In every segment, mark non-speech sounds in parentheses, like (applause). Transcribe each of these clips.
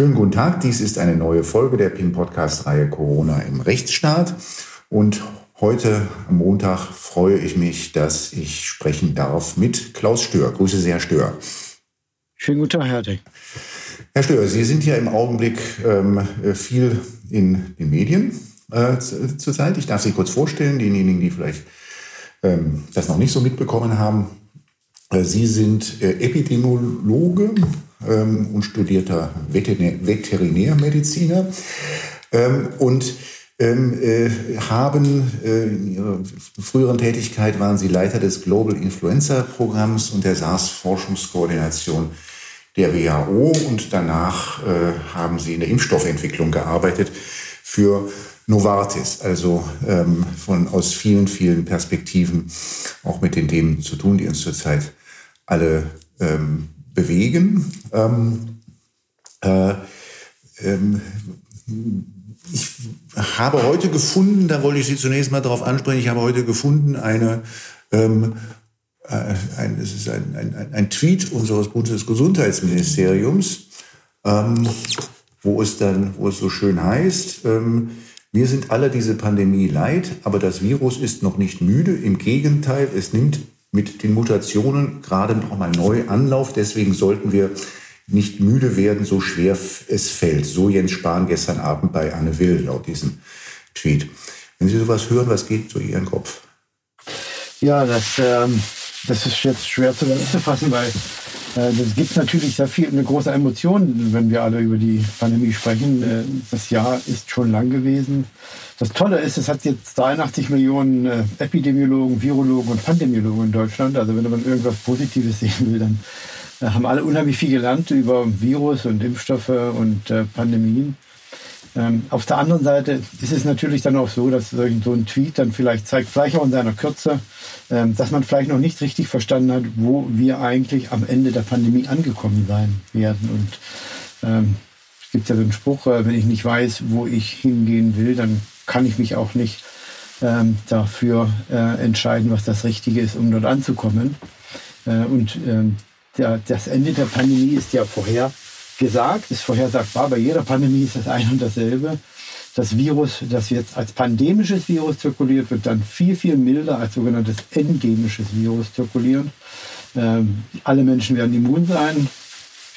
Schönen guten Tag, dies ist eine neue Folge der PIN-Podcast-Reihe Corona im Rechtsstaat. Und heute am Montag freue ich mich, dass ich sprechen darf mit Klaus Stör. Grüße sehr, Stör. Schönen guten Tag, Herr Dick. Herr Stör, Sie sind ja im Augenblick ähm, viel in den Medien äh, zurzeit. Ich darf Sie kurz vorstellen, denjenigen, die vielleicht ähm, das noch nicht so mitbekommen haben. Äh, Sie sind äh, Epidemiologe ähm, und studierter Veterinär Veterinärmediziner ähm, und ähm, äh, haben äh, in ihrer früheren Tätigkeit waren Sie Leiter des Global Influenza Programms und der SARS-Forschungskoordination der WHO und danach äh, haben Sie in der Impfstoffentwicklung gearbeitet für Novartis, also ähm, von aus vielen, vielen Perspektiven auch mit den Themen zu tun, die uns zurzeit alle ähm, bewegen. Ähm, äh, ähm, ich habe heute gefunden, da wollte ich Sie zunächst mal darauf ansprechen, ich habe heute gefunden eine, ähm, äh, ein, es ist ein, ein, ein, Tweet unseres Bundesgesundheitsministeriums, ähm, wo es dann, wo es so schön heißt, ähm, wir sind alle diese Pandemie leid, aber das Virus ist noch nicht müde. Im Gegenteil, es nimmt mit den Mutationen gerade noch mal neu Anlauf. Deswegen sollten wir nicht müde werden, so schwer es fällt. So Jens Spahn gestern Abend bei Anne Will laut diesem Tweet. Wenn Sie sowas hören, was geht durch Ihren Kopf? Ja, das, ähm, das ist jetzt schwer zu fassen, weil das gibt natürlich sehr viel, eine große Emotion, wenn wir alle über die Pandemie sprechen. Äh, das Jahr ist schon lang gewesen. Das Tolle ist, es hat jetzt 83 Millionen äh, Epidemiologen, Virologen und Pandemiologen in Deutschland. Also wenn man irgendwas Positives (laughs) sehen will, dann haben alle unheimlich viel gelernt über Virus und Impfstoffe und Pandemien. Ähm, auf der anderen Seite ist es natürlich dann auch so, dass so ein Tweet dann vielleicht zeigt, vielleicht auch in seiner Kürze, dass man vielleicht noch nicht richtig verstanden hat, wo wir eigentlich am Ende der Pandemie angekommen sein werden. Und ähm, es gibt ja so einen Spruch, äh, wenn ich nicht weiß, wo ich hingehen will, dann kann ich mich auch nicht ähm, dafür äh, entscheiden, was das Richtige ist, um dort anzukommen. Äh, und ähm, der, das Ende der Pandemie ist ja vorher gesagt, ist vorhersagbar. Bei jeder Pandemie ist das ein und dasselbe. Das Virus, das jetzt als pandemisches Virus zirkuliert, wird dann viel, viel milder als sogenanntes endemisches Virus zirkulieren. Ähm, alle Menschen werden immun sein,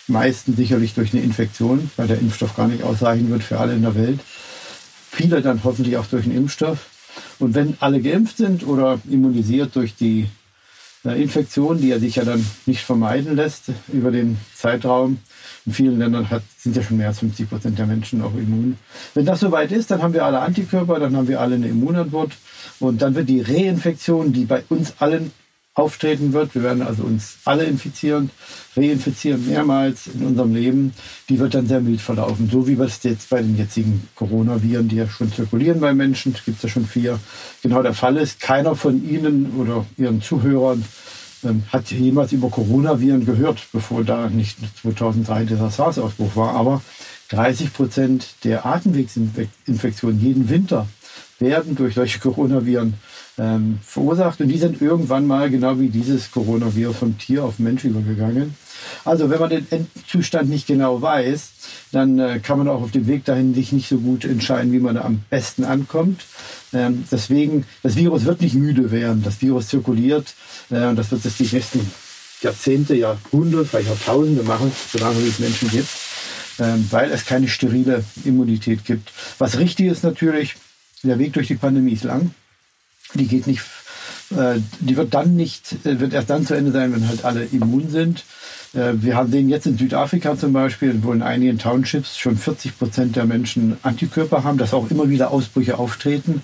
meistens sicherlich durch eine Infektion, weil der Impfstoff gar nicht ausreichen wird für alle in der Welt. Viele dann hoffentlich auch durch einen Impfstoff. Und wenn alle geimpft sind oder immunisiert durch die äh, Infektion, die ja sich ja dann nicht vermeiden lässt über den Zeitraum, in vielen Ländern hat, sind ja schon mehr als 50 Prozent der Menschen auch immun. Wenn das soweit ist, dann haben wir alle Antikörper, dann haben wir alle eine Immunantwort und dann wird die Reinfektion, die bei uns allen auftreten wird, wir werden also uns alle infizieren, reinfizieren mehrmals in unserem Leben, die wird dann sehr mild verlaufen. So wie wir es jetzt bei den jetzigen Coronaviren, die ja schon zirkulieren bei Menschen, gibt es ja schon vier, genau der Fall ist. Keiner von Ihnen oder Ihren Zuhörern ähm, hat jemals über Coronaviren gehört, bevor da nicht 2003 dieser SARS-Ausbruch war. Aber 30 Prozent der Atemwegsinfektionen jeden Winter werden durch solche Coronaviren ähm, verursacht. Und die sind irgendwann mal, genau wie dieses Coronavirus, vom Tier auf Mensch übergegangen. Also wenn man den Endzustand nicht genau weiß, dann äh, kann man auch auf dem Weg dahin sich nicht so gut entscheiden, wie man da am besten ankommt. Ähm, deswegen, das Virus wird nicht müde werden. Das Virus zirkuliert äh, und das wird es die nächsten Jahrzehnte, Jahrhunderte, vielleicht auch Tausende machen, solange es Menschen gibt, ähm, weil es keine sterile Immunität gibt. Was richtig ist natürlich, der Weg durch die Pandemie ist lang. Die geht nicht, äh, die wird dann nicht, äh, wird erst dann zu Ende sein, wenn halt alle immun sind. Äh, wir haben den jetzt in Südafrika zum Beispiel, wo in einigen Townships schon 40 Prozent der Menschen Antikörper haben, dass auch immer wieder Ausbrüche auftreten.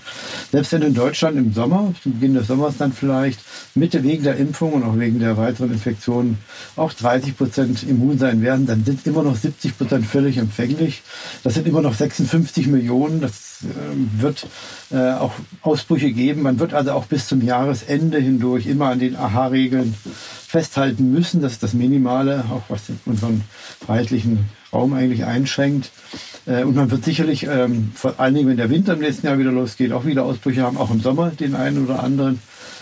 Selbst wenn in Deutschland im Sommer, zu Beginn des Sommers dann vielleicht, Mitte wegen der Impfung und auch wegen der weiteren Infektionen auch 30 Prozent immun sein werden, dann sind immer noch 70 Prozent völlig empfänglich. Das sind immer noch 56 Millionen. Das äh, wird äh, auch Ausbrüche geben. Man wird also auch bis zum Jahresende hindurch immer an den AHA-Regeln festhalten müssen. Das ist das Minimale, auch was unseren freiheitlichen Raum eigentlich einschränkt. Äh, und man wird sicherlich, ähm, vor allen Dingen, wenn der Winter im nächsten Jahr wieder losgeht, auch wieder Ausbrüche haben, auch im Sommer den einen oder anderen.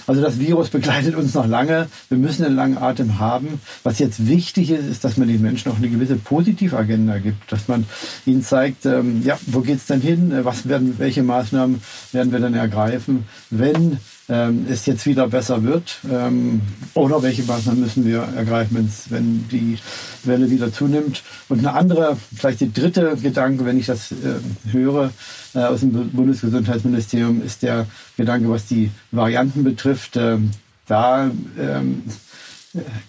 Also das Virus begleitet uns noch lange. Wir müssen einen langen Atem haben. Was jetzt wichtig ist, ist, dass man den Menschen auch eine gewisse Positivagenda gibt, dass man ihnen zeigt, ähm, ja, wo geht's denn hin? Was werden, welche Maßnahmen werden wir dann ergreifen, wenn ähm, es jetzt wieder besser wird? Ähm, oder welche Maßnahmen müssen wir ergreifen, wenn die Welle wieder zunimmt? Und eine andere, vielleicht die dritte Gedanke, wenn ich das äh, höre äh, aus dem Bundesgesundheitsministerium, ist der Gedanke, was die Varianten betrifft. Ähm, da ähm,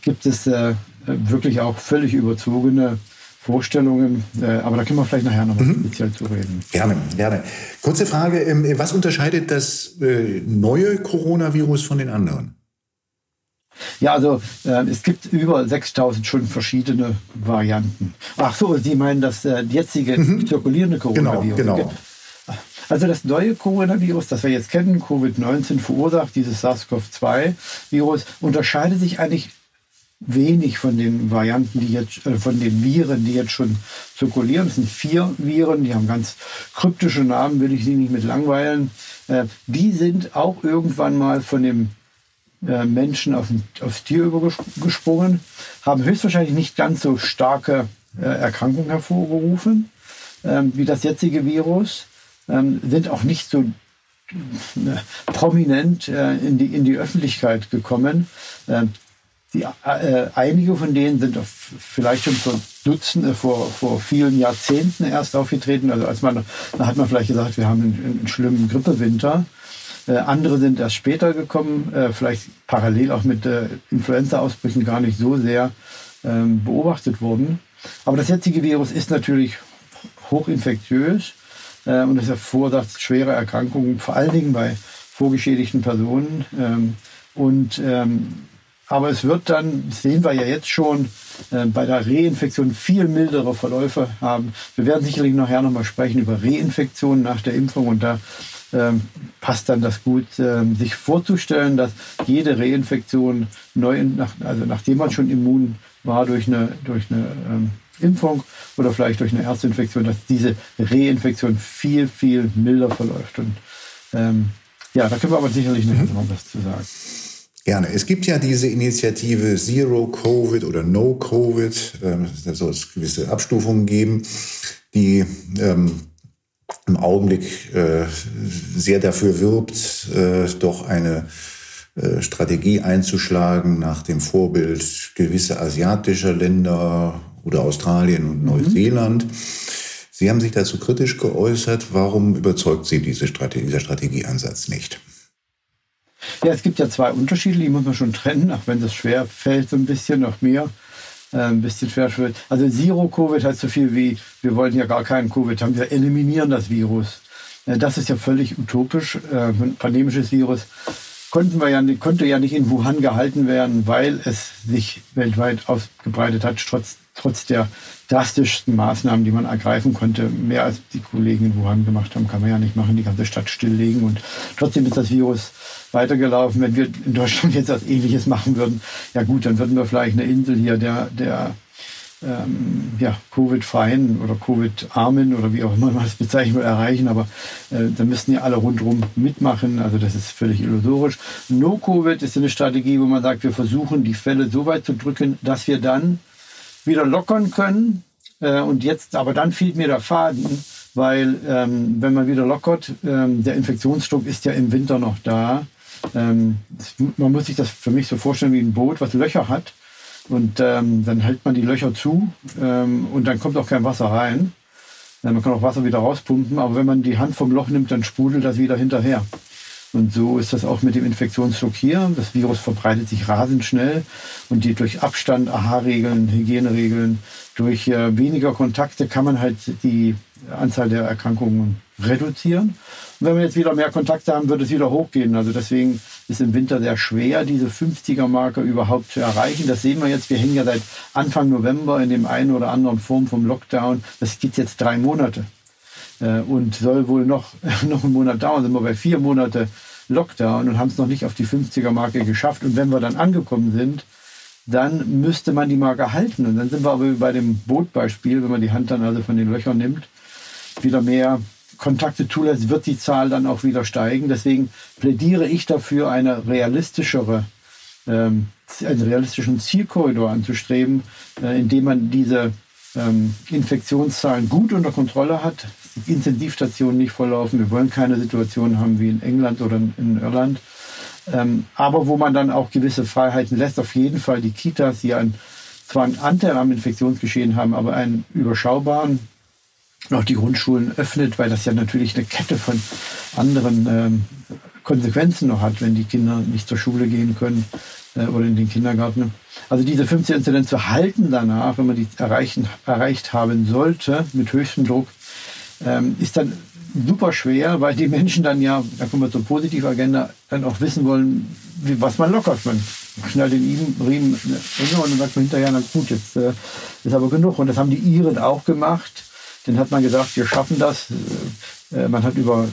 gibt es äh, wirklich auch völlig überzogene Vorstellungen. Äh, aber da können wir vielleicht nachher noch mhm. speziell zu reden. Gerne, gerne. Kurze Frage, ähm, was unterscheidet das äh, neue Coronavirus von den anderen? Ja, also äh, es gibt über 6000 schon verschiedene Varianten. Ach so, Sie meinen das äh, jetzige mhm. zirkulierende genau, Coronavirus? Genau, genau. Also das neue Coronavirus, das wir jetzt kennen, Covid-19 verursacht, dieses SARS-CoV-2-Virus, unterscheidet sich eigentlich wenig von den Varianten, die jetzt, äh, von den Viren, die jetzt schon zirkulieren. Es sind vier Viren, die haben ganz kryptische Namen, will ich Sie nicht mit langweilen. Äh, die sind auch irgendwann mal von dem äh, Menschen auf, aufs Tier übergesprungen, haben höchstwahrscheinlich nicht ganz so starke äh, Erkrankungen hervorgerufen ähm, wie das jetzige Virus, ähm, sind auch nicht so äh, prominent äh, in, die, in die Öffentlichkeit gekommen. Die, äh, einige von denen sind vielleicht schon vor Dutzende, vor, vor vielen Jahrzehnten erst aufgetreten. Also als man, da hat man vielleicht gesagt, wir haben einen, einen schlimmen Grippewinter. Äh, andere sind erst später gekommen, äh, vielleicht parallel auch mit äh, Influenza-Ausbrüchen gar nicht so sehr ähm, beobachtet worden. Aber das jetzige Virus ist natürlich hochinfektiös äh, und es verursacht schwere Erkrankungen, vor allen Dingen bei vorgeschädigten Personen. Ähm, und ähm, aber es wird dann, sehen wir ja jetzt schon, äh, bei der Reinfektion viel mildere Verläufe haben. Wir werden sicherlich nachher nochmal sprechen über Reinfektionen nach der Impfung und da ähm, passt dann das gut, ähm, sich vorzustellen, dass jede Reinfektion neu, nach, also nachdem man schon immun war durch eine, durch eine ähm, Impfung oder vielleicht durch eine Erstinfektion, dass diese Reinfektion viel, viel milder verläuft. Und ja, da können wir aber sicherlich noch mhm. was zu sagen. Gerne. Es gibt ja diese Initiative Zero Covid oder No Covid. Ähm, da soll es gewisse Abstufungen geben, die ähm, im Augenblick äh, sehr dafür wirbt, äh, doch eine äh, Strategie einzuschlagen nach dem Vorbild gewisser asiatischer Länder oder Australien und mhm. Neuseeland. Sie haben sich dazu kritisch geäußert. Warum überzeugt Sie diese Strategie, dieser Strategieansatz nicht? Ja, es gibt ja zwei Unterschiede, die muss man schon trennen, auch wenn das schwer fällt, so ein bisschen, auch mir äh, ein bisschen schwer fällt. Also Zero-Covid heißt so viel wie, wir wollten ja gar keinen Covid haben, wir eliminieren das Virus. Äh, das ist ja völlig utopisch. Äh, ein pandemisches Virus konnten wir ja, konnte ja nicht in Wuhan gehalten werden, weil es sich weltweit ausgebreitet hat, trotz, trotz der drastischsten Maßnahmen, die man ergreifen konnte. Mehr als die Kollegen in Wuhan gemacht haben, kann man ja nicht machen, die ganze Stadt stilllegen. Und trotzdem ist das Virus weitergelaufen. Wenn wir in Deutschland jetzt was Ähnliches machen würden, ja gut, dann würden wir vielleicht eine Insel hier der, der ähm, ja, Covid-freien oder Covid-armen oder wie auch immer man das bezeichnen will, erreichen. Aber äh, da müssten ja alle rundherum mitmachen. Also das ist völlig illusorisch. No-Covid ist eine Strategie, wo man sagt, wir versuchen die Fälle so weit zu drücken, dass wir dann wieder lockern können. Äh, und jetzt, aber dann fehlt mir der Faden, weil ähm, wenn man wieder lockert, ähm, der Infektionsdruck ist ja im Winter noch da. Ähm, man muss sich das für mich so vorstellen wie ein Boot, was Löcher hat. Und ähm, dann hält man die Löcher zu ähm, und dann kommt auch kein Wasser rein. Ja, man kann auch Wasser wieder rauspumpen, aber wenn man die Hand vom Loch nimmt, dann sprudelt das wieder hinterher. Und so ist das auch mit dem Infektionsdruck hier. Das Virus verbreitet sich rasend schnell und die durch Abstand, AHA-Regeln, Hygieneregeln, durch äh, weniger Kontakte kann man halt die Anzahl der Erkrankungen reduzieren. Und wenn wir jetzt wieder mehr Kontakte haben, wird es wieder hochgehen. Also deswegen ist im Winter sehr schwer, diese 50er-Marke überhaupt zu erreichen. Das sehen wir jetzt. Wir hängen ja seit Anfang November in dem einen oder anderen Form vom Lockdown. Das geht jetzt drei Monate und soll wohl noch, (laughs) noch einen Monat dauern. Sind wir bei vier Monate Lockdown und haben es noch nicht auf die 50er-Marke geschafft. Und wenn wir dann angekommen sind, dann müsste man die Marke halten. Und dann sind wir aber bei dem Bootbeispiel, wenn man die Hand dann also von den Löchern nimmt, wieder mehr Kontakte zulässt, wird die Zahl dann auch wieder steigen. Deswegen plädiere ich dafür, eine realistischere, ähm, einen realistischen Zielkorridor anzustreben, äh, indem man diese ähm, Infektionszahlen gut unter Kontrolle hat, Intensivstationen nicht volllaufen. Wir wollen keine Situation haben wie in England oder in Irland. Ähm, aber wo man dann auch gewisse Freiheiten lässt, auf jeden Fall die Kitas, die einen, zwar einen Anteil am Infektionsgeschehen haben, aber einen überschaubaren, auch die Grundschulen öffnet, weil das ja natürlich eine Kette von anderen ähm, Konsequenzen noch hat, wenn die Kinder nicht zur Schule gehen können äh, oder in den Kindergarten. Also diese 15 Inzidenz zu halten danach, wenn man die erreichen, erreicht haben sollte, mit höchstem Druck, ähm, ist dann super schwer, weil die Menschen dann ja, da kommen wir zur Positivagenda, dann auch wissen wollen, wie, was man lockert. Man schnallt den Riemen enger und dann sagt man hinterher, na gut, jetzt äh, ist aber genug. Und das haben die Iren auch gemacht. Dann hat man gesagt, wir schaffen das. Äh, man hat über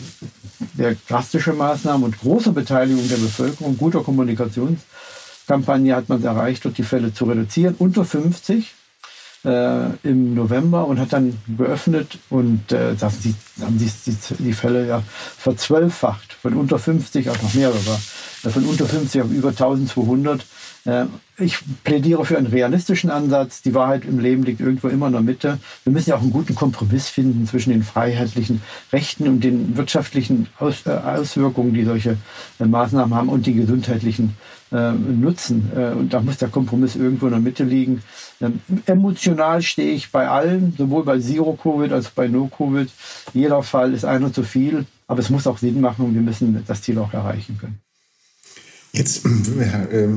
sehr drastische Maßnahmen und große Beteiligung der Bevölkerung, guter Kommunikationskampagne hat man es erreicht, dort die Fälle zu reduzieren. Unter 50 äh, im November und hat dann geöffnet und äh, da haben haben die, die, Fälle ja verzwölffacht, von unter 50 auf noch mehr sogar, äh, von unter 50 auf über 1200. Äh, ich plädiere für einen realistischen Ansatz. Die Wahrheit im Leben liegt irgendwo immer in der Mitte. Wir müssen ja auch einen guten Kompromiss finden zwischen den freiheitlichen Rechten und den wirtschaftlichen Aus, äh, Auswirkungen, die solche Maßnahmen haben und die gesundheitlichen Nutzen. Und da muss der Kompromiss irgendwo in der Mitte liegen. Ähm, emotional stehe ich bei allen, sowohl bei Zero-Covid als auch bei No-Covid. Jeder Fall ist einer zu viel, aber es muss auch Sinn machen und wir müssen das Ziel auch erreichen können. Jetzt äh,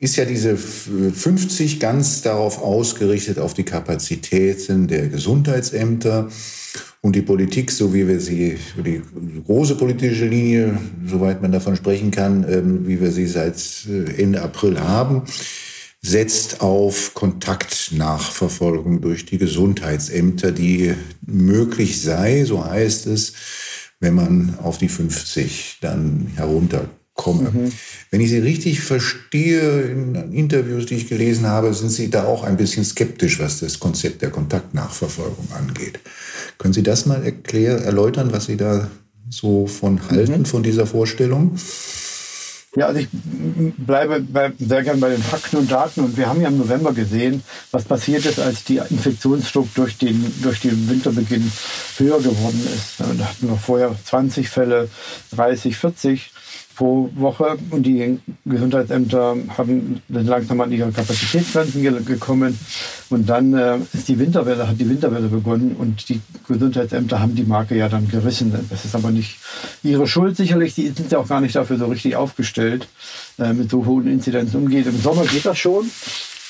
ist ja diese 50 ganz darauf ausgerichtet, auf die Kapazitäten der Gesundheitsämter und die Politik, so wie wir sie, die große politische Linie, soweit man davon sprechen kann, ähm, wie wir sie seit äh, Ende April haben, setzt auf Kontaktnachverfolgung durch die Gesundheitsämter, die möglich sei, so heißt es, wenn man auf die 50 dann herunter komme. Mhm. Wenn ich Sie richtig verstehe, in Interviews, die ich gelesen habe, sind Sie da auch ein bisschen skeptisch, was das Konzept der Kontaktnachverfolgung angeht. Können Sie das mal erklären, erläutern, was Sie da so von halten, mhm. von dieser Vorstellung? Ja, also ich bleibe bei, sehr gern bei den Fakten und Daten. Und wir haben ja im November gesehen, was passiert ist, als die Infektionsdruck durch den, durch den Winterbeginn höher geworden ist. Da hatten wir vorher 20 Fälle, 30, 40 pro Woche und die Gesundheitsämter haben langsam an ihre Kapazitätsgrenzen gekommen. Und dann äh, ist die Winterwelle, hat die Winterwelle begonnen. Und die Gesundheitsämter haben die Marke ja dann gerissen. Das ist aber nicht ihre Schuld sicherlich, die sind ja auch gar nicht dafür so richtig aufgestellt, äh, mit so hohen Inzidenzen umgeht. Im Sommer geht das schon,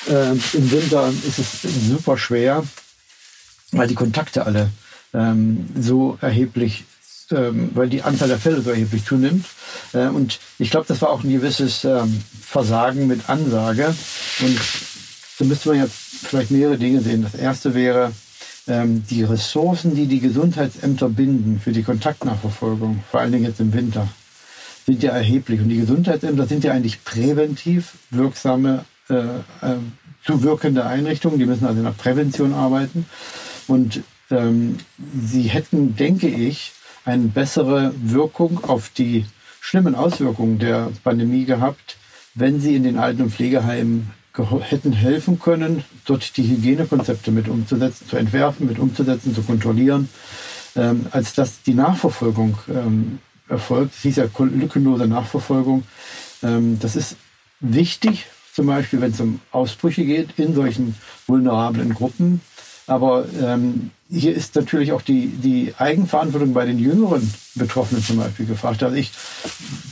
äh, im Winter ist es super schwer, weil die Kontakte alle ähm, so erheblich ähm, weil die Anzahl der Fälle so erheblich zunimmt. Äh, und ich glaube, das war auch ein gewisses ähm, Versagen mit Ansage. Und so müsste man jetzt vielleicht mehrere Dinge sehen. Das erste wäre, ähm, die Ressourcen, die die Gesundheitsämter binden für die Kontaktnachverfolgung, vor allen Dingen jetzt im Winter, sind ja erheblich. Und die Gesundheitsämter sind ja eigentlich präventiv wirksame, äh, äh, zuwirkende Einrichtungen. Die müssen also nach Prävention arbeiten. Und ähm, sie hätten, denke ich, eine bessere Wirkung auf die schlimmen Auswirkungen der Pandemie gehabt, wenn sie in den Alten- und Pflegeheimen hätten helfen können, dort die Hygienekonzepte mit umzusetzen, zu entwerfen, mit umzusetzen, zu kontrollieren, ähm, als dass die Nachverfolgung ähm, erfolgt. Es hieß ja lückenlose Nachverfolgung. Ähm, das ist wichtig, zum Beispiel wenn es um Ausbrüche geht in solchen vulnerablen Gruppen. Aber ähm, hier ist natürlich auch die, die Eigenverantwortung bei den jüngeren Betroffenen zum Beispiel gefragt. Also ich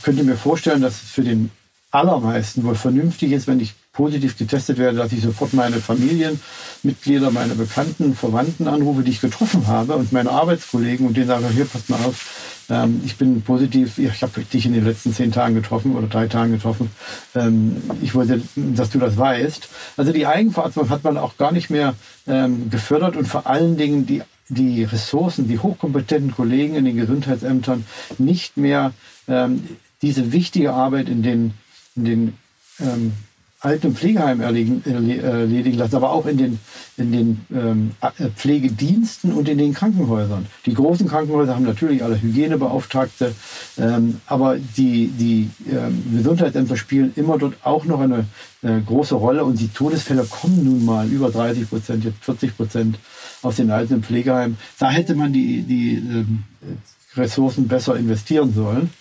könnte mir vorstellen, dass es für den allermeisten wohl vernünftig ist, wenn ich positiv getestet werde, dass ich sofort meine Familienmitglieder, meine Bekannten, Verwandten anrufe, die ich getroffen habe und meine Arbeitskollegen und denen sage, hier, passt mal auf, ähm, ich bin positiv, ich habe dich in den letzten zehn Tagen getroffen oder drei Tagen getroffen. Ähm, ich wollte, dass du das weißt. Also die Eigenverantwortung hat man auch gar nicht mehr ähm, gefördert und vor allen Dingen die die Ressourcen, die hochkompetenten Kollegen in den Gesundheitsämtern nicht mehr ähm, diese wichtige Arbeit in den, in den ähm, Alten- und Pflegeheimen erledigen lassen, aber auch in den, in den ähm, äh, Pflegediensten und in den Krankenhäusern. Die großen Krankenhäuser haben natürlich alle Hygienebeauftragte, ähm, aber die, die ähm, Gesundheitsämter spielen immer dort auch noch eine äh, große Rolle und die Todesfälle kommen nun mal über 30 Prozent, jetzt 40 Prozent aus den Alten- und Pflegeheimen. Da hätte man die, die ähm, Ressourcen besser investieren sollen.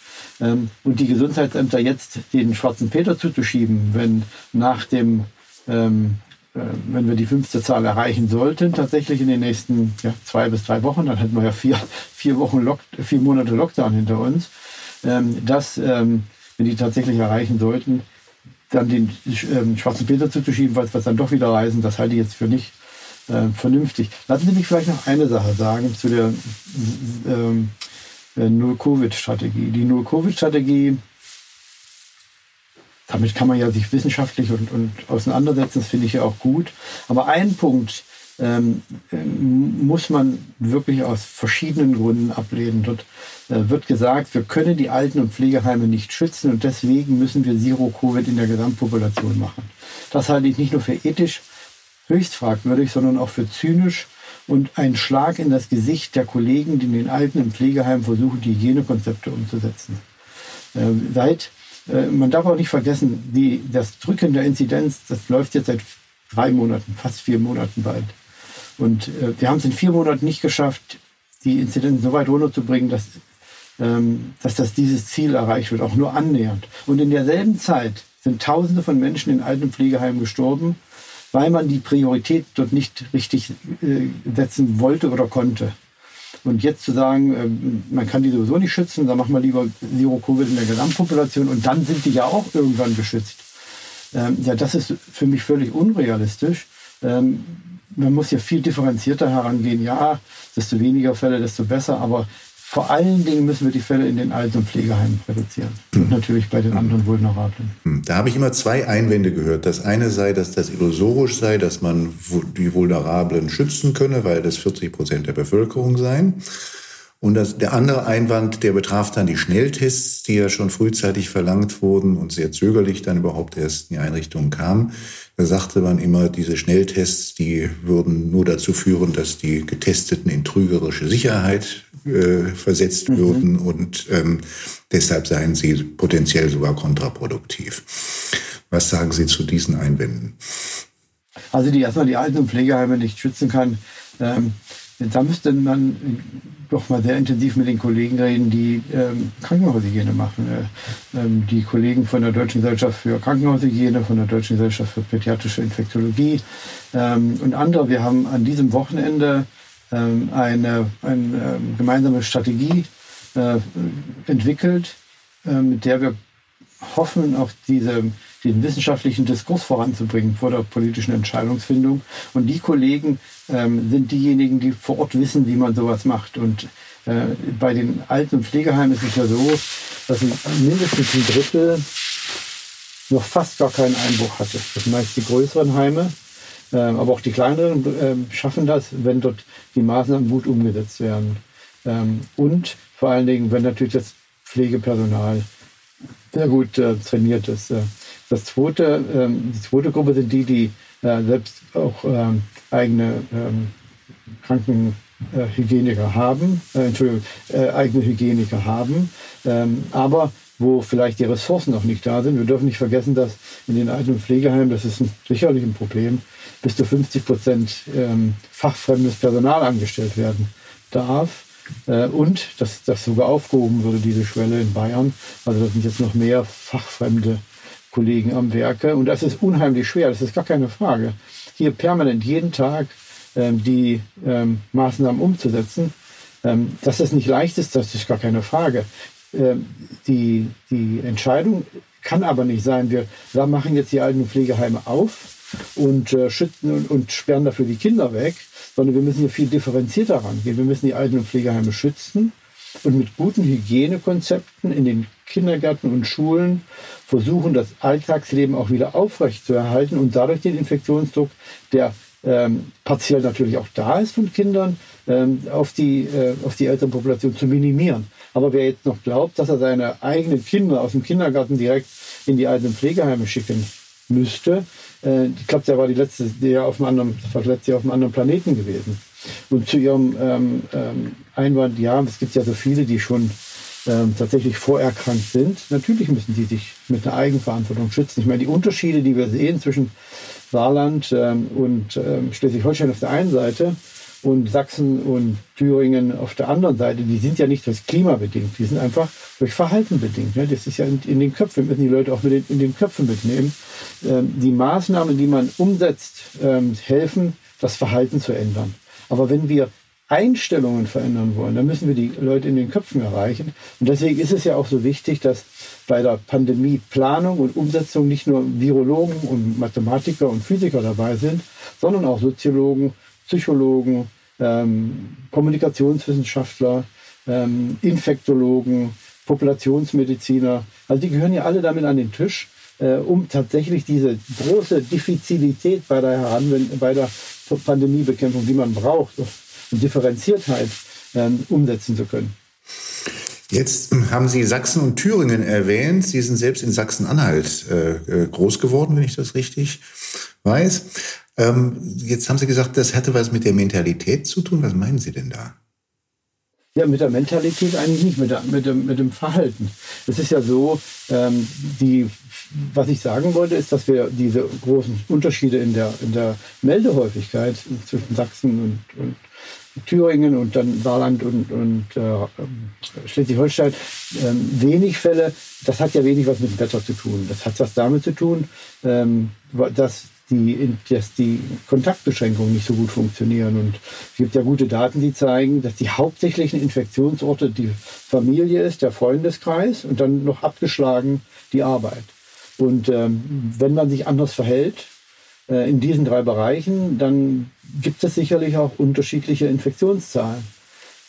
Ähm, und die Gesundheitsämter jetzt den schwarzen Peter zuzuschieben, wenn nach dem, ähm, äh, wenn wir die fünfte Zahl erreichen sollten, tatsächlich in den nächsten ja, zwei bis drei Wochen, dann hätten wir ja vier, (laughs) vier Wochen, Lock, vier Monate Lockdown hinter uns, ähm, dass, ähm, wenn die tatsächlich erreichen sollten, dann den ähm, schwarzen Peter zuzuschieben, falls wir dann doch wieder reisen, das halte ich jetzt für nicht äh, vernünftig. Lassen Sie mich vielleicht noch eine Sache sagen zu der ähm, äh, Null-Covid-Strategie. Die Null-Covid-Strategie, damit kann man ja sich wissenschaftlich und, und auseinandersetzen, das finde ich ja auch gut. Aber ein Punkt ähm, äh, muss man wirklich aus verschiedenen Gründen ablehnen. Dort äh, wird gesagt, wir können die Alten- und Pflegeheime nicht schützen und deswegen müssen wir Zero-Covid in der Gesamtpopulation machen. Das halte ich nicht nur für ethisch höchst fragwürdig, sondern auch für zynisch und ein Schlag in das Gesicht der Kollegen, die in den Alten- und Pflegeheimen versuchen, die Hygienekonzepte umzusetzen. Äh, seit, äh, man darf auch nicht vergessen, die, das Drücken der Inzidenz, das läuft jetzt seit drei Monaten, fast vier Monaten bald. Und äh, wir haben es in vier Monaten nicht geschafft, die Inzidenz so weit runterzubringen, dass, ähm, dass das dieses Ziel erreicht wird, auch nur annähernd. Und in derselben Zeit sind Tausende von Menschen in Alten- Pflegeheimen gestorben weil man die Priorität dort nicht richtig äh, setzen wollte oder konnte. Und jetzt zu sagen, ähm, man kann die sowieso nicht schützen, dann machen wir lieber Zero-Covid in der Gesamtpopulation und dann sind die ja auch irgendwann geschützt. Ähm, ja, das ist für mich völlig unrealistisch. Ähm, man muss ja viel differenzierter herangehen. Ja, desto weniger Fälle, desto besser. Aber vor allen Dingen müssen wir die Fälle in den Alten- und Pflegeheimen reduzieren. Und natürlich bei den anderen Vulnerablen. Hm, da habe ich immer zwei Einwände gehört. Das eine sei, dass das illusorisch sei, dass man die Vulnerablen schützen könne, weil das 40 Prozent der Bevölkerung seien. Und das, der andere Einwand, der betraf dann die Schnelltests, die ja schon frühzeitig verlangt wurden und sehr zögerlich dann überhaupt erst in die Einrichtungen kamen. Da sagte man immer, diese Schnelltests, die würden nur dazu führen, dass die Getesteten in trügerische Sicherheit äh, versetzt mhm. würden und ähm, deshalb seien sie potenziell sogar kontraproduktiv. Was sagen Sie zu diesen Einwänden? Also die erstmal die Alten- und Pflegeheime nicht schützen kann. Ähm, da müsste man doch mal sehr intensiv mit den Kollegen reden, die ähm, Krankenhaushygiene machen. Äh, ähm, die Kollegen von der Deutschen Gesellschaft für Krankenhaushygiene, von der Deutschen Gesellschaft für Pädiatrische Infektiologie ähm, und andere. Wir haben an diesem Wochenende eine, eine ähm, gemeinsame Strategie äh, entwickelt, äh, mit der wir hoffen, auch diese den wissenschaftlichen Diskurs voranzubringen vor der politischen Entscheidungsfindung. Und die Kollegen ähm, sind diejenigen, die vor Ort wissen, wie man sowas macht. Und äh, bei den Alten- und Pflegeheimen ist es ja so, dass mindestens ein Drittel noch fast gar keinen Einbruch hatte. Das sind meist die größeren Heime, aber auch die kleineren äh, schaffen das, wenn dort die Maßnahmen gut umgesetzt werden. Ähm, und vor allen Dingen, wenn natürlich das Pflegepersonal sehr gut äh, trainiert ist. Äh, das zweite, ähm, die zweite Gruppe sind die, die äh, selbst auch ähm, eigene ähm, Krankenhygieniker haben, äh, Entschuldigung, äh, eigene Hygieniker haben, ähm, aber wo vielleicht die Ressourcen noch nicht da sind. Wir dürfen nicht vergessen, dass in den Alten- und Pflegeheimen, das ist ein, sicherlich ein Problem, bis zu 50 Prozent ähm, fachfremdes Personal angestellt werden darf. Äh, und dass das sogar aufgehoben würde, diese Schwelle in Bayern. Also da sind jetzt noch mehr fachfremde Kollegen am Werke. Und das ist unheimlich schwer, das ist gar keine Frage. Hier permanent jeden Tag ähm, die ähm, Maßnahmen umzusetzen, ähm, dass das nicht leicht ist, das ist gar keine Frage. Ähm, die, die Entscheidung kann aber nicht sein, wir, machen jetzt die alten Pflegeheime auf und äh, schützen und, und sperren dafür die Kinder weg, sondern wir müssen hier viel differenzierter rangehen. Wir müssen die alten Pflegeheime schützen und mit guten Hygienekonzepten in den Kindergärten und Schulen versuchen, das Alltagsleben auch wieder aufrechtzuerhalten und dadurch den Infektionsdruck, der ähm, partiell natürlich auch da ist von Kindern, ähm, auf, die, äh, auf die Elternpopulation zu minimieren. Aber wer jetzt noch glaubt, dass er seine eigenen Kinder aus dem Kindergarten direkt in die alten Pflegeheime schicken müsste. Äh, ich glaube, der war die letzte Jahr auf einem anderen, das letzte Jahr auf einem anderen Planeten gewesen. Und zu Ihrem ähm, ähm, Einwand, ja, es gibt ja so viele, die schon ähm, tatsächlich vorerkrankt sind. Natürlich müssen sie sich mit einer Eigenverantwortung schützen. Ich meine, die Unterschiede, die wir sehen zwischen Saarland ähm, und ähm, Schleswig-Holstein auf der einen Seite und Sachsen und Thüringen auf der anderen Seite, die sind ja nicht durch Klima bedingt, die sind einfach durch Verhalten bedingt. Ne? Das ist ja in, den Köpfen, wir müssen die Leute auch mit in den Köpfen mitnehmen. Ähm, die Maßnahmen, die man umsetzt, ähm, helfen, das Verhalten zu ändern. Aber wenn wir Einstellungen verändern wollen, dann müssen wir die Leute in den Köpfen erreichen. Und deswegen ist es ja auch so wichtig, dass bei der Pandemieplanung und Umsetzung nicht nur Virologen und Mathematiker und Physiker dabei sind, sondern auch Soziologen, Psychologen, ähm, Kommunikationswissenschaftler, ähm, Infektologen, Populationsmediziner. Also die gehören ja alle damit an den Tisch, äh, um tatsächlich diese große Diffizilität bei der, Heranwend bei der Pandemiebekämpfung, die man braucht, und Differenziertheit ähm, umsetzen zu können. Jetzt haben Sie Sachsen und Thüringen erwähnt. Sie sind selbst in Sachsen-Anhalt äh, äh, groß geworden, wenn ich das richtig weiß. Ähm, jetzt haben Sie gesagt, das hatte was mit der Mentalität zu tun. Was meinen Sie denn da? Ja, mit der Mentalität eigentlich nicht, mit, der, mit, dem, mit dem Verhalten. Es ist ja so, ähm, die, was ich sagen wollte, ist, dass wir diese großen Unterschiede in der, in der Meldehäufigkeit zwischen Sachsen und, und Thüringen und dann Saarland und, und äh, Schleswig-Holstein ähm, wenig Fälle. Das hat ja wenig was mit dem Wetter zu tun. Das hat was damit zu tun, ähm, dass die, dass die Kontaktbeschränkungen nicht so gut funktionieren. Und es gibt ja gute Daten, die zeigen, dass die hauptsächlichen Infektionsorte die Familie ist, der Freundeskreis und dann noch abgeschlagen die Arbeit. Und ähm, wenn man sich anders verhält, äh, in diesen drei Bereichen, dann gibt es sicherlich auch unterschiedliche Infektionszahlen.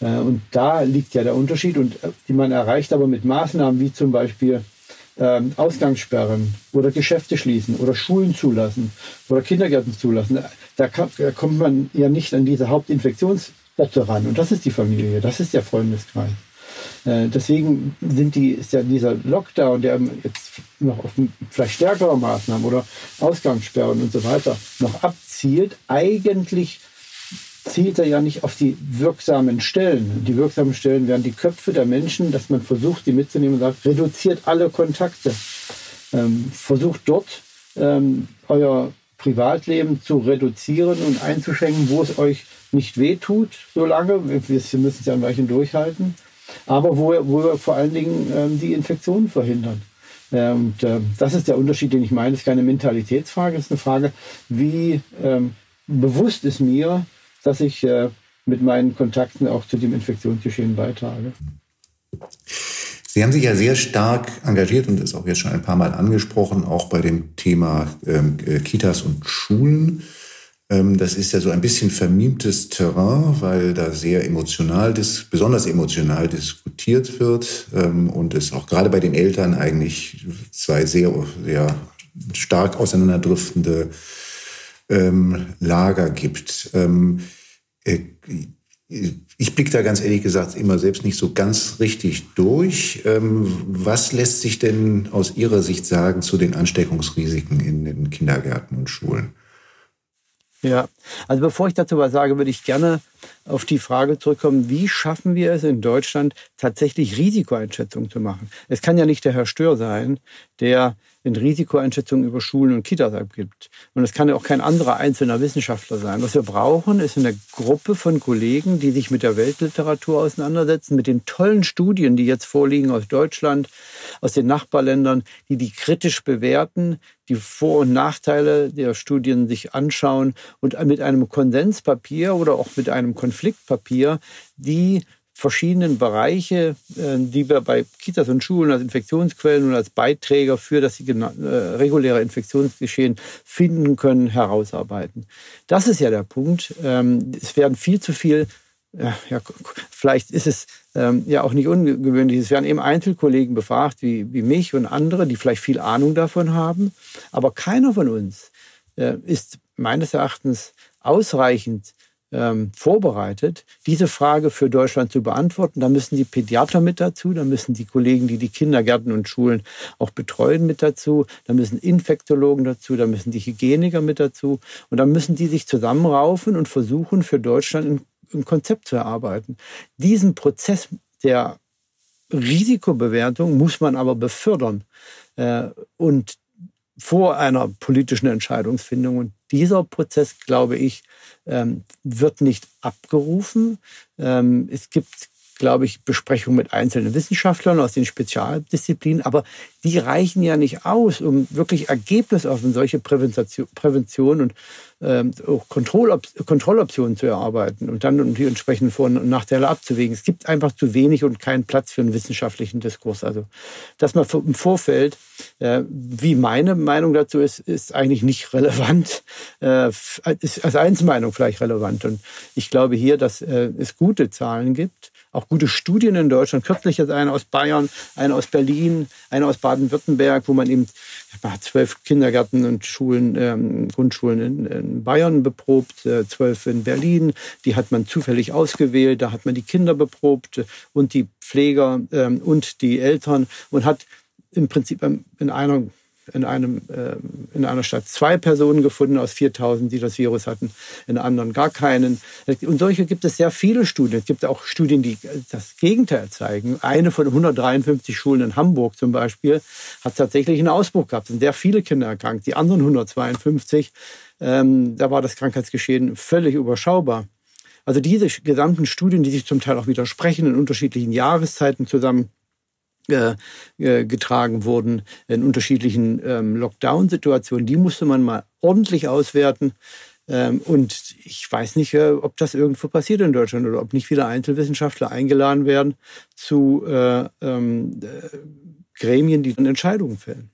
Äh, und da liegt ja der Unterschied und äh, die man erreicht aber mit Maßnahmen wie zum Beispiel ähm, Ausgangssperren oder Geschäfte schließen oder Schulen zulassen oder Kindergärten zulassen. Da, kann, da kommt man ja nicht an diese Hauptinfektionsorte ran. Und das ist die Familie, das ist der Freundeskreis. Äh, deswegen sind die, ist ja dieser Lockdown, der jetzt noch auf vielleicht stärkere Maßnahmen oder Ausgangssperren und so weiter noch abzielt, eigentlich zielt er ja nicht auf die wirksamen Stellen. Die wirksamen Stellen wären die Köpfe der Menschen, dass man versucht, die mitzunehmen und sagt, reduziert alle Kontakte. Ähm, versucht dort ähm, euer Privatleben zu reduzieren und einzuschränken, wo es euch nicht wehtut, solange. Wir, wir müssen es ja ein Weilchen durchhalten aber wo, wo wir vor allen Dingen ähm, die Infektionen verhindern. Und äh, das ist der Unterschied, den ich meine. Das ist keine Mentalitätsfrage, es ist eine Frage, wie ähm, bewusst ist mir, dass ich äh, mit meinen Kontakten auch zu dem Infektionsgeschehen beitrage. Sie haben sich ja sehr stark engagiert und ist auch jetzt schon ein paar Mal angesprochen, auch bei dem Thema ähm, äh, Kitas und Schulen. Ähm, das ist ja so ein bisschen vermimtes Terrain, weil da sehr emotional, besonders emotional diskutiert wird ähm, und es auch gerade bei den Eltern eigentlich zwei sehr, sehr stark auseinanderdriftende ähm, Lager gibt. Äh, ich blicke da ganz ehrlich gesagt immer selbst nicht so ganz richtig durch. Was lässt sich denn aus Ihrer Sicht sagen zu den Ansteckungsrisiken in den Kindergärten und Schulen? Ja, also bevor ich dazu was sage, würde ich gerne auf die Frage zurückkommen, wie schaffen wir es in Deutschland tatsächlich Risikoeinschätzungen zu machen? Es kann ja nicht der Herr Stör sein, der in Risikoeinschätzungen über Schulen und Kitas abgibt. Und es kann ja auch kein anderer einzelner Wissenschaftler sein. Was wir brauchen, ist eine Gruppe von Kollegen, die sich mit der Weltliteratur auseinandersetzen, mit den tollen Studien, die jetzt vorliegen aus Deutschland, aus den Nachbarländern, die die kritisch bewerten, die Vor- und Nachteile der Studien sich anschauen und mit einem Konsenspapier oder auch mit einem Konfliktpapier die verschiedenen Bereiche, äh, die wir bei Kitas und Schulen als Infektionsquellen und als Beiträger für das äh, reguläre Infektionsgeschehen finden können, herausarbeiten. Das ist ja der Punkt. Ähm, es werden viel zu viel ja, vielleicht ist es ähm, ja auch nicht ungewöhnlich. Es werden eben Einzelkollegen befragt, wie, wie mich und andere, die vielleicht viel Ahnung davon haben. Aber keiner von uns äh, ist meines Erachtens ausreichend ähm, vorbereitet, diese Frage für Deutschland zu beantworten. Da müssen die Pädiater mit dazu, da müssen die Kollegen, die die Kindergärten und Schulen auch betreuen, mit dazu, da müssen Infektologen dazu, da müssen die Hygieniker mit dazu und dann müssen die sich zusammenraufen und versuchen, für Deutschland ein, ein Konzept zu erarbeiten. Diesen Prozess der Risikobewertung muss man aber befördern. Äh, und vor einer politischen Entscheidungsfindung. Und dieser Prozess, glaube ich, ähm, wird nicht abgerufen. Ähm, es gibt glaube ich, Besprechungen mit einzelnen Wissenschaftlern aus den Spezialdisziplinen, aber die reichen ja nicht aus, um wirklich ergebnisoffen solche Prävention, und ähm, auch Kontrollop Kontrolloptionen zu erarbeiten und dann die entsprechenden Vor- und Nachteile abzuwägen. Es gibt einfach zu wenig und keinen Platz für einen wissenschaftlichen Diskurs. Also, dass man im Vorfeld, äh, wie meine Meinung dazu ist, ist eigentlich nicht relevant, äh, ist als Einzelmeinung vielleicht relevant. Und ich glaube hier, dass äh, es gute Zahlen gibt, auch gute Studien in Deutschland. Kürzlich jetzt eine aus Bayern, eine aus Berlin, eine aus Baden-Württemberg, wo man eben zwölf Kindergärten und Schulen, ähm, Grundschulen in, in, Bayern beprobt, äh, zwölf in Berlin. Die hat man zufällig ausgewählt. Da hat man die Kinder beprobt und die Pfleger ähm, und die Eltern und hat im Prinzip in einer in, einem, äh, in einer Stadt zwei Personen gefunden aus 4000, die das Virus hatten, in anderen gar keinen. Und solche gibt es sehr viele Studien. Es gibt auch Studien, die das Gegenteil zeigen. Eine von 153 Schulen in Hamburg zum Beispiel hat tatsächlich einen Ausbruch gehabt. Es sind sehr viele Kinder erkrankt. Die anderen 152, ähm, da war das Krankheitsgeschehen völlig überschaubar. Also diese gesamten Studien, die sich zum Teil auch widersprechen, in unterschiedlichen Jahreszeiten zusammen getragen wurden in unterschiedlichen ähm, Lockdown-Situationen. Die musste man mal ordentlich auswerten. Ähm, und ich weiß nicht, äh, ob das irgendwo passiert in Deutschland oder ob nicht wieder Einzelwissenschaftler eingeladen werden zu äh, ähm, äh, Gremien, die dann Entscheidungen fällen.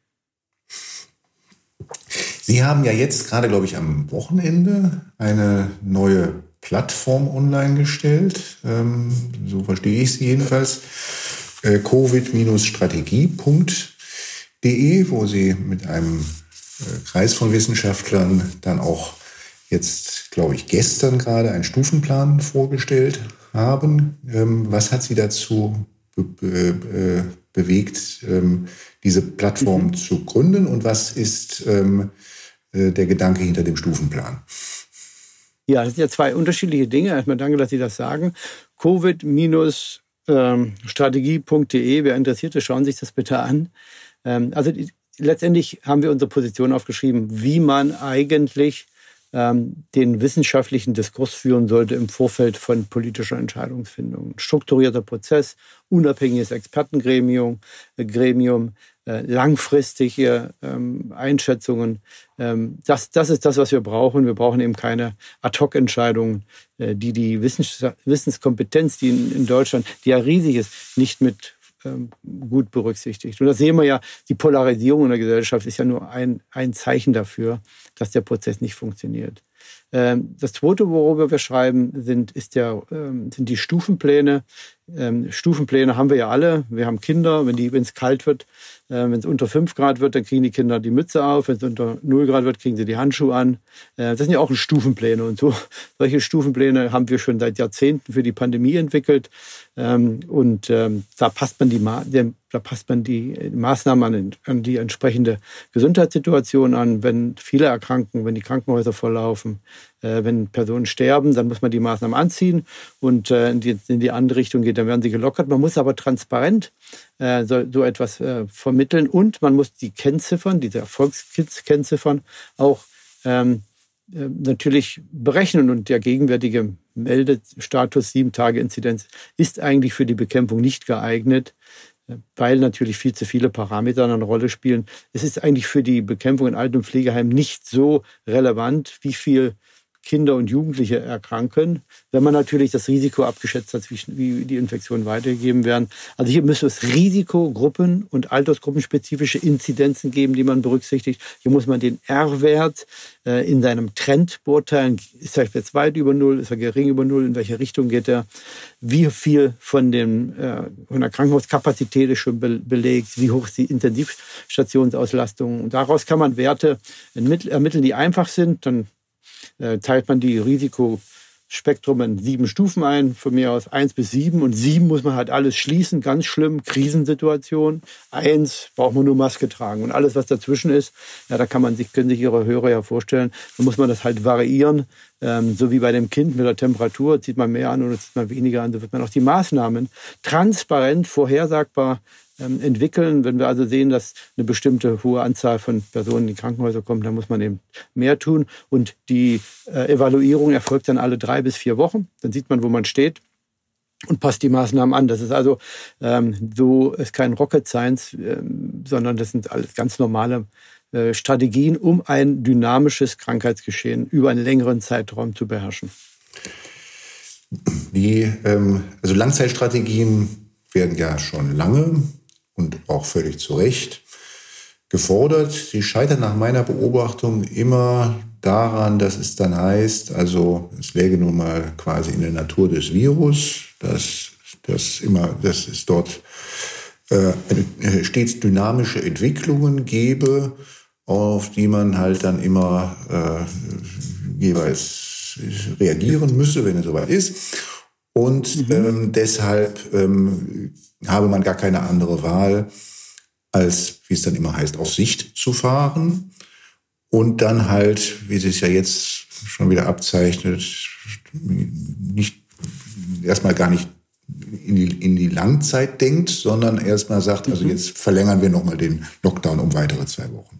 Sie haben ja jetzt gerade, glaube ich, am Wochenende eine neue Plattform online gestellt. So verstehe ich sie jedenfalls äh, covid-strategie.de, wo Sie mit einem äh, Kreis von Wissenschaftlern dann auch jetzt, glaube ich, gestern gerade einen Stufenplan vorgestellt haben. Ähm, was hat Sie dazu be be bewegt, ähm, diese Plattform mhm. zu gründen und was ist ähm, äh, der Gedanke hinter dem Stufenplan? Ja, das sind ja zwei unterschiedliche Dinge. Erstmal danke, dass Sie das sagen. Covid minus ähm, strategie.de. Wer interessiert ist, schauen sich das bitte an. Ähm, also die, letztendlich haben wir unsere Position aufgeschrieben, wie man eigentlich ähm, den wissenschaftlichen Diskurs führen sollte im Vorfeld von politischer Entscheidungsfindung. Strukturierter Prozess, unabhängiges Expertengremium, äh, Gremium, langfristige ähm, Einschätzungen. Ähm, das, das ist das, was wir brauchen. Wir brauchen eben keine Ad-hoc-Entscheidungen, äh, die die Wissens Wissenskompetenz, die in, in Deutschland, die ja riesig ist, nicht mit ähm, gut berücksichtigt. Und da sehen wir ja, die Polarisierung in der Gesellschaft ist ja nur ein, ein Zeichen dafür, dass der Prozess nicht funktioniert. Ähm, das zweite, worüber wir schreiben, sind, ist der, ähm, sind die Stufenpläne. Stufenpläne haben wir ja alle. Wir haben Kinder. Wenn es kalt wird, äh, wenn es unter 5 Grad wird, dann kriegen die Kinder die Mütze auf. Wenn es unter 0 Grad wird, kriegen sie die Handschuhe an. Äh, das sind ja auch Stufenpläne. Und so (laughs) solche Stufenpläne haben wir schon seit Jahrzehnten für die Pandemie entwickelt. Ähm, und ähm, da passt man die, da passt man die Maßnahmen an, die entsprechende Gesundheitssituation an. Wenn viele erkranken, wenn die Krankenhäuser volllaufen, äh, wenn Personen sterben, dann muss man die Maßnahmen anziehen und in die andere Richtung geht, dann werden sie gelockert. Man muss aber transparent so etwas vermitteln vermitteln und man muss die Kennziffern, diese Erfolgskennziffern auch ähm, äh, natürlich berechnen und der gegenwärtige Meldestatus sieben Tage Inzidenz ist eigentlich für die Bekämpfung nicht geeignet, äh, weil natürlich viel zu viele Parameter eine Rolle spielen. Es ist eigentlich für die Bekämpfung in Alten- und Pflegeheimen nicht so relevant, wie viel Kinder und Jugendliche erkranken, wenn man natürlich das Risiko abgeschätzt hat, wie die Infektionen weitergegeben werden. Also hier müssen es Risikogruppen und altersgruppenspezifische Inzidenzen geben, die man berücksichtigt. Hier muss man den R-Wert äh, in seinem Trend beurteilen. Ist er jetzt weit über Null? Ist er gering über Null? In welche Richtung geht er? Wie viel von, dem, äh, von der Krankenhauskapazität ist schon belegt? Wie hoch ist die Intensivstationsauslastung? Daraus kann man Werte ermitteln, die einfach sind. Dann teilt man die Risiko Spektrum in sieben Stufen ein, von mir aus eins bis sieben. Und sieben muss man halt alles schließen, ganz schlimm, Krisensituation. Eins braucht man nur Maske tragen. Und alles, was dazwischen ist, ja, da kann man sich, können sich Ihre Hörer ja vorstellen, da muss man das halt variieren. Ähm, so wie bei dem Kind mit der Temperatur, zieht man mehr an oder zieht man weniger an, so wird man auch die Maßnahmen transparent, vorhersagbar entwickeln. Wenn wir also sehen, dass eine bestimmte hohe Anzahl von Personen in die Krankenhäuser kommt, dann muss man eben mehr tun. Und die äh, Evaluierung erfolgt dann alle drei bis vier Wochen. Dann sieht man, wo man steht und passt die Maßnahmen an. Das ist also ähm, so ist kein Rocket Science, ähm, sondern das sind alles ganz normale äh, Strategien, um ein dynamisches Krankheitsgeschehen über einen längeren Zeitraum zu beherrschen. Die, ähm, also Langzeitstrategien werden ja schon lange und auch völlig zu Recht gefordert. Sie scheitern nach meiner Beobachtung immer daran, dass es dann heißt, also es läge nun mal quasi in der Natur des Virus, dass, dass, immer, dass es dort äh, eine, stets dynamische Entwicklungen gebe, auf die man halt dann immer äh, jeweils reagieren müsse, wenn es soweit ist. Und mhm. ähm, deshalb ähm, habe man gar keine andere Wahl, als, wie es dann immer heißt, auf Sicht zu fahren. Und dann halt, wie es sich ja jetzt schon wieder abzeichnet, nicht erstmal gar nicht in die, in die Langzeit denkt, sondern erstmal sagt, also mhm. jetzt verlängern wir nochmal den Lockdown um weitere zwei Wochen.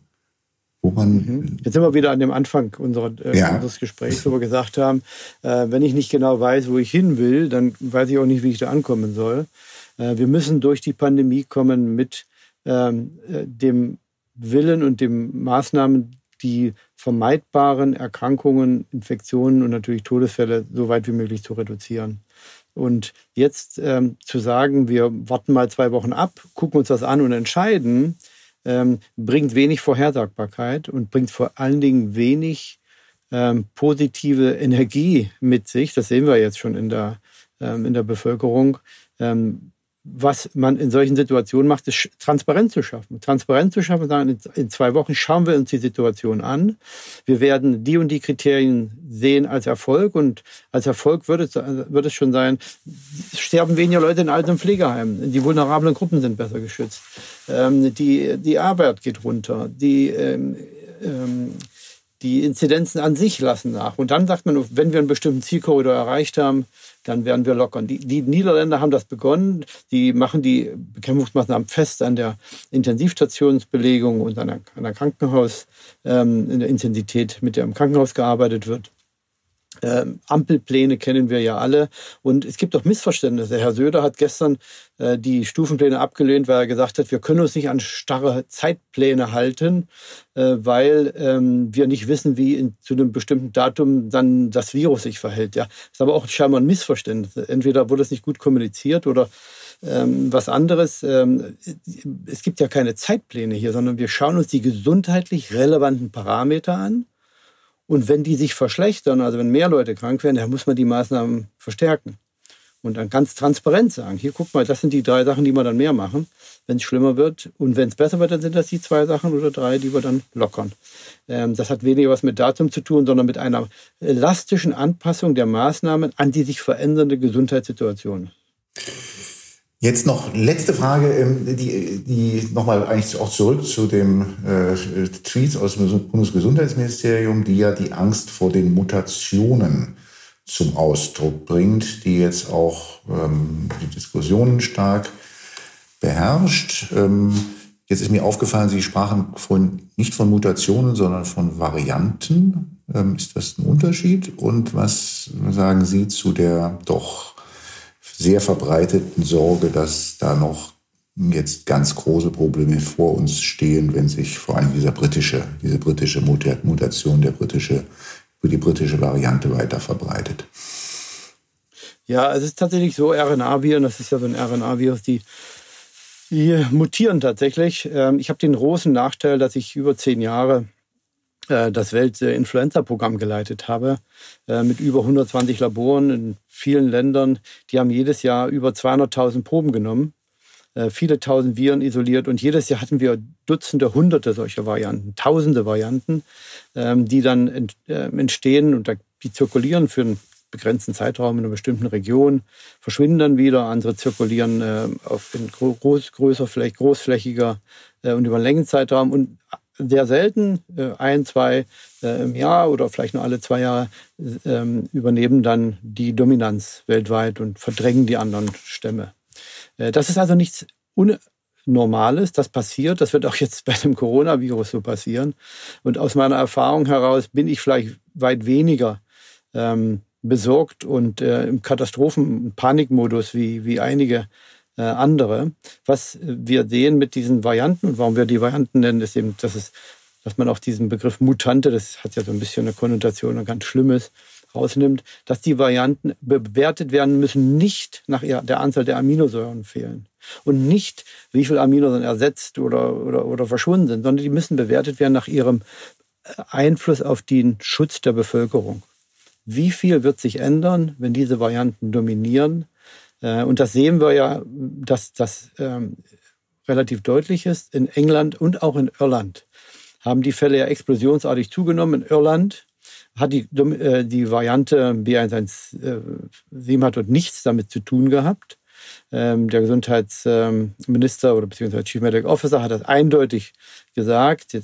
Woran mhm. Jetzt sind wir wieder an dem Anfang unserer, äh, ja. unseres Gesprächs, wo wir gesagt haben, äh, wenn ich nicht genau weiß, wo ich hin will, dann weiß ich auch nicht, wie ich da ankommen soll. Äh, wir müssen durch die Pandemie kommen mit ähm, äh, dem Willen und den Maßnahmen, die vermeidbaren Erkrankungen, Infektionen und natürlich Todesfälle so weit wie möglich zu reduzieren. Und jetzt ähm, zu sagen, wir warten mal zwei Wochen ab, gucken uns das an und entscheiden, ähm, bringt wenig Vorhersagbarkeit und bringt vor allen Dingen wenig ähm, positive Energie mit sich. Das sehen wir jetzt schon in der, ähm, in der Bevölkerung. Ähm, was man in solchen Situationen macht, ist transparent zu schaffen. Transparent zu schaffen, sagen, in zwei Wochen schauen wir uns die Situation an. Wir werden die und die Kriterien sehen als Erfolg und als Erfolg wird es, wird es schon sein, sterben weniger Leute in Alten- und Pflegeheimen. Die vulnerablen Gruppen sind besser geschützt. Ähm, die, die Arbeit geht runter. Die, ähm, ähm, die Inzidenzen an sich lassen nach. Und dann sagt man, wenn wir einen bestimmten Zielkorridor erreicht haben, dann werden wir lockern. Die, die Niederländer haben das begonnen. Die machen die Bekämpfungsmaßnahmen fest an der Intensivstationsbelegung und an der, an der Krankenhaus, ähm, in der Intensität, mit der im Krankenhaus gearbeitet wird. Ähm, Ampelpläne kennen wir ja alle. Und es gibt auch Missverständnisse. Herr Söder hat gestern äh, die Stufenpläne abgelehnt, weil er gesagt hat, wir können uns nicht an starre Zeitpläne halten, äh, weil ähm, wir nicht wissen, wie in, zu einem bestimmten Datum dann das Virus sich verhält. Ja, das ist aber auch scheinbar ein Missverständnis. Entweder wurde es nicht gut kommuniziert oder ähm, was anderes. Ähm, es gibt ja keine Zeitpläne hier, sondern wir schauen uns die gesundheitlich relevanten Parameter an und wenn die sich verschlechtern, also wenn mehr Leute krank werden, dann muss man die Maßnahmen verstärken. Und dann ganz transparent sagen, hier guck mal, das sind die drei Sachen, die wir dann mehr machen, wenn es schlimmer wird. Und wenn es besser wird, dann sind das die zwei Sachen oder drei, die wir dann lockern. Ähm, das hat weniger was mit Datum zu tun, sondern mit einer elastischen Anpassung der Maßnahmen an die sich verändernde Gesundheitssituation. Jetzt noch letzte Frage, ähm, die, die nochmal eigentlich auch zurück zu dem äh, Tweet aus dem Bundesgesundheitsministerium, die ja die Angst vor den Mutationen zum Ausdruck bringt, die jetzt auch ähm, die Diskussionen stark beherrscht. Ähm, jetzt ist mir aufgefallen, Sie sprachen von, nicht von Mutationen, sondern von Varianten. Ähm, ist das ein Unterschied? Und was sagen Sie zu der doch sehr verbreiteten Sorge, dass da noch jetzt ganz große Probleme vor uns stehen, wenn sich vor allem dieser britische, diese britische Mutation, der britische, die britische Variante weiter verbreitet. Ja, es ist tatsächlich so, RNA-Viren, das ist ja so ein RNA-Virus, die, die mutieren tatsächlich. Ähm, ich habe den großen Nachteil, dass ich über zehn Jahre das Welt-Influenza-Programm geleitet habe, äh, mit über 120 Laboren in vielen Ländern. Die haben jedes Jahr über 200.000 Proben genommen, äh, viele tausend Viren isoliert und jedes Jahr hatten wir Dutzende, Hunderte solcher Varianten, Tausende Varianten, ähm, die dann entstehen und die zirkulieren für begrenzten Zeitraum in einer bestimmten Region, verschwinden dann wieder, andere zirkulieren äh, auf in groß, größer, vielleicht großflächiger äh, und über einen längeren Zeitraum und sehr selten, äh, ein, zwei äh, im Jahr oder vielleicht nur alle zwei Jahre, ähm, übernehmen dann die Dominanz weltweit und verdrängen die anderen Stämme. Äh, das ist also nichts Normales, das passiert. Das wird auch jetzt bei dem Coronavirus so passieren. Und aus meiner Erfahrung heraus bin ich vielleicht weit weniger ähm, besorgt und im Katastrophen- Panikmodus wie, wie einige andere. Was wir sehen mit diesen Varianten und warum wir die Varianten nennen, ist eben, dass, es, dass man auch diesen Begriff Mutante, das hat ja so ein bisschen eine Konnotation und ganz Schlimmes, rausnimmt, dass die Varianten bewertet werden müssen, nicht nach der Anzahl der Aminosäuren fehlen und nicht, wie viele Aminosäuren ersetzt oder, oder, oder verschwunden sind, sondern die müssen bewertet werden nach ihrem äh, Einfluss auf den Schutz der Bevölkerung. Wie viel wird sich ändern, wenn diese Varianten dominieren? Äh, und das sehen wir ja, dass das ähm, relativ deutlich ist. In England und auch in Irland haben die Fälle ja explosionsartig zugenommen. In Irland hat die, äh, die Variante B117 hat dort nichts damit zu tun gehabt. Ähm, der Gesundheitsminister oder beziehungsweise Chief Medical Officer hat das eindeutig gesagt.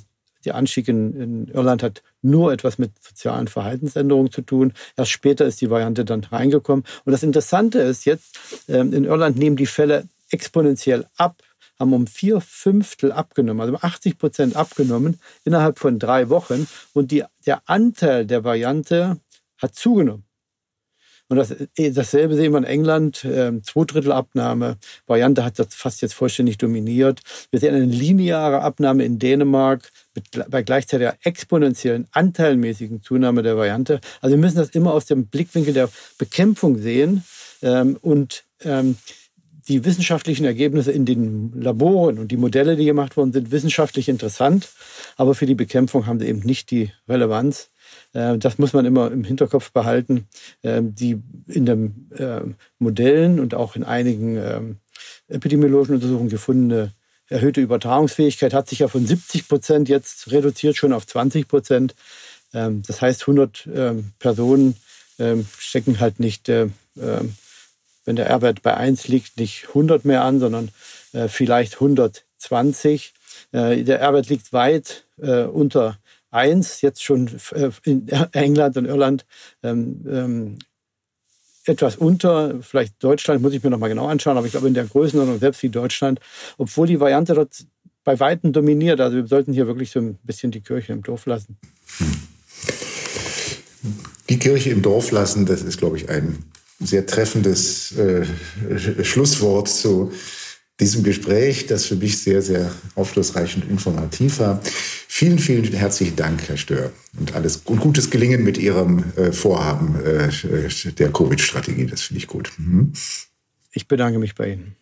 Der Anstieg in, in, Irland hat nur etwas mit sozialen Verhaltensänderungen zu tun. Erst später ist die Variante dann reingekommen. Und das Interessante ist jetzt, ähm, in Irland nehmen die Fälle exponentiell ab, haben um vier Fünftel abgenommen, also um 80 Prozent abgenommen innerhalb von drei Wochen. Und die, der Anteil der Variante hat zugenommen. Und das, eh, dasselbe sehen wir in England, äh, Drittel Abnahme. Variante hat das fast jetzt vollständig dominiert. Wir sehen eine lineare Abnahme in Dänemark mit, bei gleichzeitiger exponentiellen anteilmäßigen Zunahme der Variante. Also wir müssen das immer aus dem Blickwinkel der Bekämpfung sehen. Ähm, und ähm, die wissenschaftlichen Ergebnisse in den Laboren und die Modelle, die gemacht worden sind, wissenschaftlich interessant, aber für die Bekämpfung haben sie eben nicht die Relevanz. Äh, das muss man immer im Hinterkopf behalten. Ähm, die in den ähm, Modellen und auch in einigen ähm, epidemiologischen Untersuchungen gefundene erhöhte Übertragungsfähigkeit hat sich ja von 70 Prozent jetzt reduziert schon auf 20 Prozent. Das heißt, 100 Personen stecken halt nicht, wenn der R-Wert bei 1 liegt, nicht 100 mehr an, sondern äh, vielleicht 120. Der R-Wert liegt weit unter eins jetzt schon äh, in England und Irland ähm, ähm, etwas unter, vielleicht Deutschland, muss ich mir nochmal genau anschauen, aber ich glaube in der Größenordnung selbst wie Deutschland, obwohl die Variante dort bei Weitem dominiert. Also wir sollten hier wirklich so ein bisschen die Kirche im Dorf lassen. Die Kirche im Dorf lassen, das ist, glaube ich, ein sehr treffendes äh, Schlusswort zu diesem Gespräch, das für mich sehr, sehr aufschlussreich und informativ war. Vielen, vielen herzlichen Dank, Herr Stör, und alles und gutes Gelingen mit Ihrem äh, Vorhaben äh, der Covid-Strategie. Das finde ich gut. Mhm. Ich bedanke mich bei Ihnen.